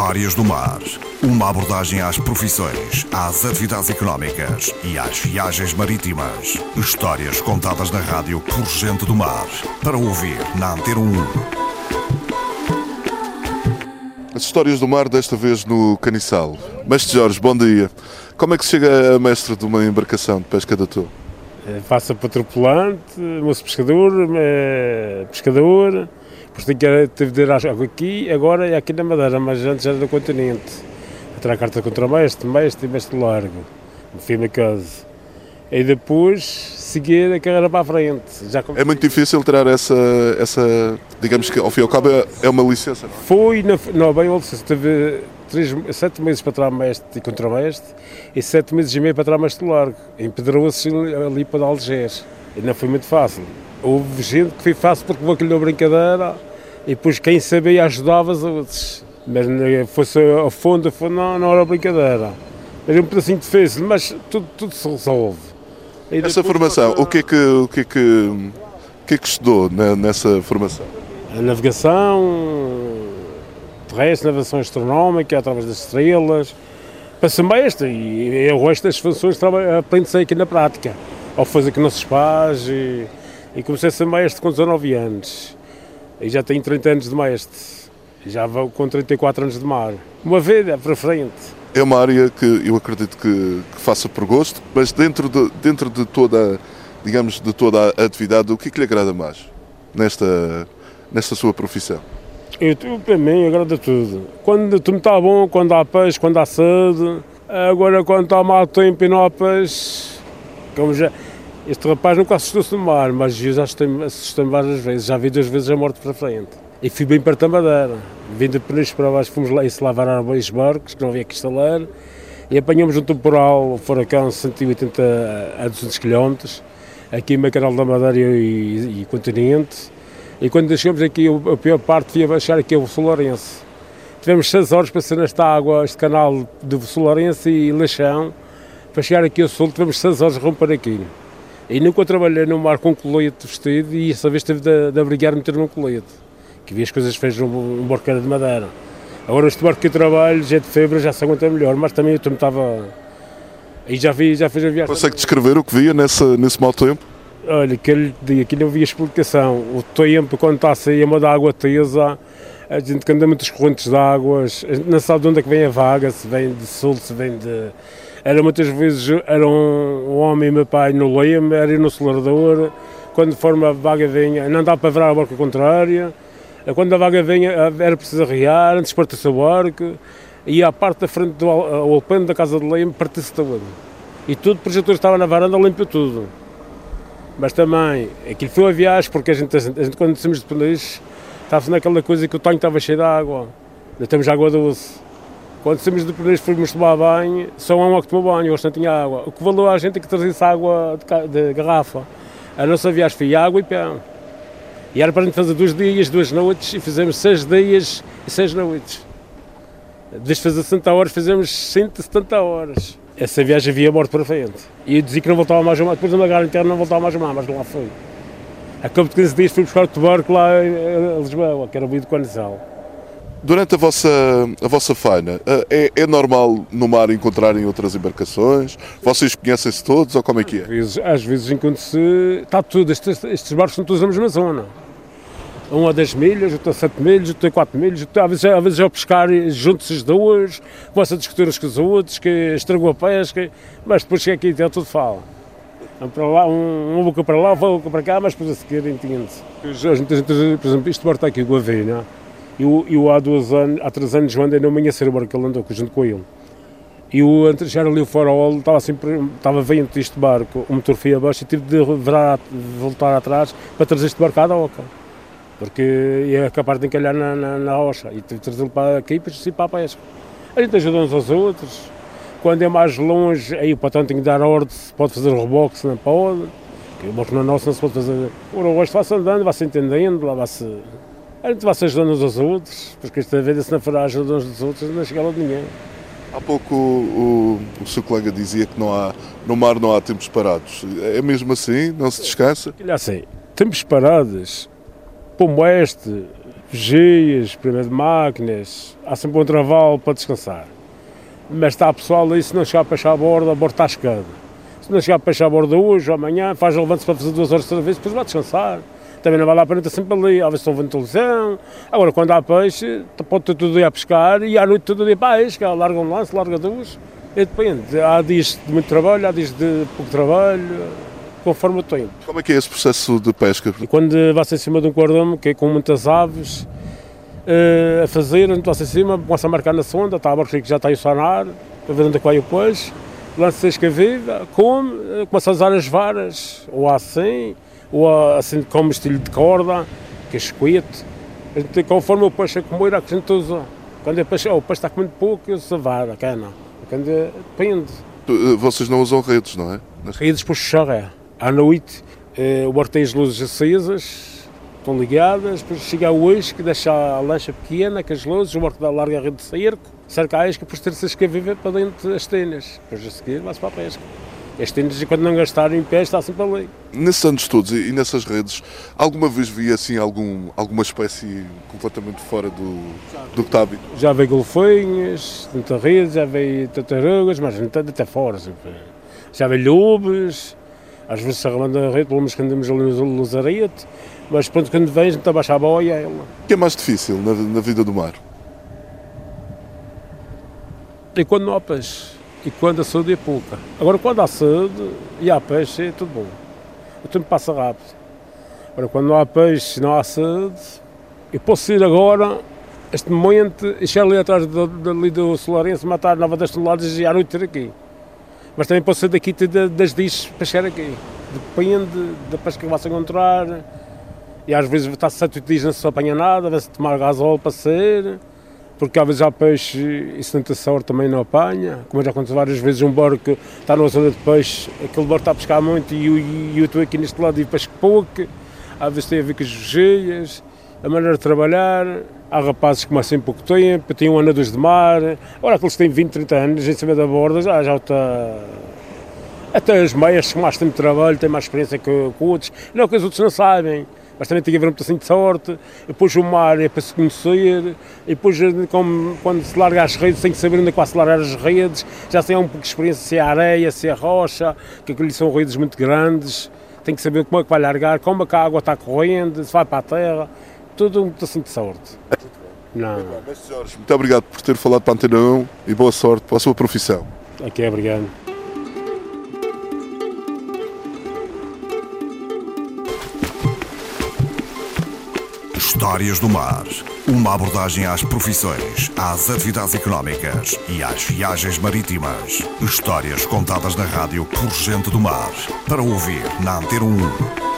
Histórias do Mar. Uma abordagem às profissões, às atividades económicas e às viagens marítimas. Histórias contadas na rádio por gente do mar. Para ouvir na Antena 1. As histórias do mar, desta vez no Caniçal. Mestre Jorge, bom dia. Como é que se chega a mestre de uma embarcação de pesca de atum? Faço para tripulante, moço pescador, eh, pescador, tenho que tive de ir aqui, agora é aqui na Madeira, mas antes era no continente. A tirar a carta contra mestre, mestre e mestre largo, no fim da casa. E depois seguir a carreira para a frente. Já É muito difícil tirar essa, essa digamos que ao fim e ao cabo é- é uma licença, não é? Fui, na, não, bem, eu teve três, sete meses para tirar mestre e contramestre e sete meses e meio para tirar mestre largo. Empedrou-se ali para Algés. E não foi muito fácil. Houve gente que foi fácil porque levou aquilo na brincadeira e depois quem sabia ajudava os outros. Mas né, fosse a fundo, não, não era brincadeira. Era um pedacinho difícil, mas tudo, tudo se resolve. E Essa formação, o que é que, o que, é que, o que, é que estudou nessa formação? A navegação terrestre, navegação astronómica, através das estrelas, ser mestre, e, e o resto das funções aprende-se aqui na prática, ao fazer que não se faz, e, e comecei a ser mestre com 19 anos, e já tenho 30 anos de mestre, e já vou com 34 anos de mar. Uma vida para frente. É uma área que eu acredito que, que faça por gosto, mas dentro de, dentro de toda, digamos, de toda a atividade, o que é que lhe agrada mais nesta, nesta sua profissão? Eu, para mim, agrada tudo. Quando tudo está bom, quando há peixe, quando há sede. Agora, quando está mau tempo e não há peixe, como já. Este rapaz nunca assustou-se no mar, mas já assustei-me várias vezes. Já vi duas vezes a morte para frente. E fui bem da Madeira. Vindo de Peniche para baixo, fomos lá e se lavar a dois barcos, que não havia que instalar. E apanhamos um temporal, um furacão, 180 a 200 km, aqui em Macaral da Madeira e, e Continente. E quando chegamos aqui, a pior parte foi baixar aqui o Solarense. Tivemos 6 horas para ser nesta água, este canal de Solarense e Leixão. Para chegar aqui ao sul, tivemos 6 horas a romper aquilo. E nunca trabalhei no mar com colete vestido e essa vez teve de, de abrigar meter num colete. Que vi as coisas feitas num, barqueiro de madeira. Agora este barco que eu trabalho, já é de febre, já se aguenta melhor, mas também eu estava... E já vi, já fiz a viagem... Consegue descrever o que via nessa, nesse mau tempo? Olha, que ele diga, aqui não havia explicação. O tempo, quando está a sair uma da água tesa, a gente que anda muitas correntes de águas, a gente não sabe de onde é que vem a vaga, se vem de sul, se vem de... Era muitas vezes, era um, um homem e meu pai no leme, era no acelerador, quando forma a vaga vinha, não dá para virar a barca contrária, quando a vaga vinha era preciso arriar, antes partir-se o barco, e a parte da frente do al- ao alpendre da casa de leme partiu-se todo. E tudo, o projetor estava na varanda, limpou tudo. Mas também, aquilo foi uma viagem, porque a gente, a gente quando descemos de Peniche, estava naquela coisa que o tanque estava cheio de água. Ainda temos água doce. Quando descemos de Peniche, fomos tomar banho, só um homem que tomou banho, o não tinha água. O que valeu a gente é que trazia-se água de, de garrafa. A nossa viagem foi água e pão. E era para a gente fazer dois dias, duas noites, e fizemos seis dias e seis noites. Desde fazer 60 horas, fizemos 170 horas. Essa viagem havia morte para frente. E eu dizia que não voltava mais a mar. Depois da Magar interna não voltava mais a mar, mas lá foi. A cabo de 15 dias fui buscar o barco lá em Lisboa, que era o de Conizal. Durante a vossa, a vossa faina, eh, é, é normal no mar encontrarem outras embarcações? Vocês conhecem-se todos ou como é que Às é? vezes, às vezes enquanto-se. Está tudo, estes, estes barcos são todos da mesma zona. Um a 10 milhas, outro a 7 milhas, outro a 4 milhas, outro, às vezes, às vezes ao pescar juntos as duas, começa a discutir uns com os outros, que estragou a pesca, mas depois chega aqui e tudo fala. Um para lá, um, uma boca para lá, uma boca para cá, mas depois a seguir entende-se. Por exemplo, este barco está aqui, o Aveina, e eu, eu há, dois anos, há três anos, andei no o barco que ele andou junto com ele. E o já ali o farol, estava sempre, estava vento este barco, o motor foi abaixo e tive de virar, voltar atrás para trazer este barco à doca. Porque ia capaz de encalhar na, na, na rocha e tive de trazê-lo para aqui para ir para a pesca. A gente ajuda uns aos outros. Quando é mais longe, aí o patrão tem que dar ordem, se pode fazer reboque, se não pode. Que o barco não é nosso, não se pode fazer. O resto vai-se andando, vai-se entendendo, lá vai-se. A gente vai-se ajudando uns aos outros, porque esta vida, se não for a ajuda uns dos outros, não chega lá de ninguém. Há pouco o, o seu colega dizia que não há, no mar não há tempos parados. É mesmo assim? Não se descansa? Olha assim, tempos parados, como este, vigias, primeiro de máquinas, há sempre um intervalo para descansar. Mas está pessoal aí, se não chegar a peixe à borda, a borda está escada. Se não chegar a peixe à borda hoje ou amanhã, faz levante-se para fazer duas horas de serviço, depois vai descansar. Também não vai lá para estar sempre ali, às vezes estão vendo televisão. Agora, quando há peixe, pode ter todo o dia a pescar e à noite todo o dia a isca, larga um lance, larga duas. E depende, há dias de muito trabalho, há dias de pouco trabalho, conforme o tempo. Como é que é esse processo de pesca? E quando vai-se em cima de um cordão, que é com muitas aves, uh, a fazer, vai-se em cima, começa a marcar na sonda, está a barriga que já está a sonar, para ver onde é que vai o peixe, lança-se a escaviva, come, uh, começa a usar as varas, ou assim, ou assim como estilo de corda, que é esquete. Conforme o peixe a comer, a gente usa. Quando é peixe, o peixe está comendo pouco, usa a vara, a cana. Quando é, depende. Eh, vocês não usam redes, não é? Redes por charré. À noite, eh, o barco tem as luzes acesas, estão ligadas, depois chega a hoje que deixa a lancha pequena com as luzes, o barco dá larga a rede de cerco, cerca a isca, depois ter-se a viver para dentro das tenas. Depois a seguir vai-se para a pesca. As tendas, quando não gastarem em pé, está sempre ali. Nesses anos todos e nessas redes, alguma vez vi assim algum, alguma espécie completamente fora do, do que está habituado? Já veio golfinhos, muita rede, já veio tartarugas, mas até fora. Sempre. Já veio lobos, às vezes se arrumando a rede, pelo menos quando andamos ali no Lazarete, mas pronto, quando vem, a gente abaixa a boia. Ela. O que é mais difícil na, na vida do mar? E quando não peixe e quando a saúde é pouca. Agora, quando há saúde e há peixe, é tudo bom. O tempo passa rápido. Agora, quando não há peixe, não há saúde, eu posso ir agora, este momento, e ali atrás do, dali do Solarense, matar 9 10 toneladas e à noite ter aqui. Mas também posso sair daqui das dias para chegar aqui. Depende da pesca que vai-se encontrar. E às vezes está 7, 8 dias não se apanha nada, vai-se tomar gasol para sair porque às vezes há peixe e se tenta sorte também não apanha, como já aconteceu várias vezes um barco está numa zona de peixe, aquele barco está a pescar muito e, e, eu estou aqui neste lado e pesco pouco, às vezes tem a ver com as vigeias, a maneira de trabalhar, há rapazes que começam em pouco tempo, têm um ano a dois de mar, agora aqueles que têm 20, 30 anos em cima da borda já, já está... Até as meias que mais têm trabalho, têm mais experiência que, que outros, não que os outros não sabem mas também tem que haver um pedacinho de sorte, depois o mar é para se conhecer, e depois como, quando se larga as redes tem que saber onde é que vai se largar as redes, já há um pouco de experiência se é areia, se é rocha, que aquilo são redes muito grandes, tem que saber como é que vai largar, como é que a água está correndo, se vai para a terra, tudo um pedacinho de sorte. Não. Muito obrigado por ter falado para a Antena 1 e boa sorte para a sua profissão. Aqui, obrigado. Histórias do Mar. Uma abordagem às profissões, às atividades económicas e às viagens marítimas. Histórias contadas na rádio por gente do mar. Para ouvir na Antena 1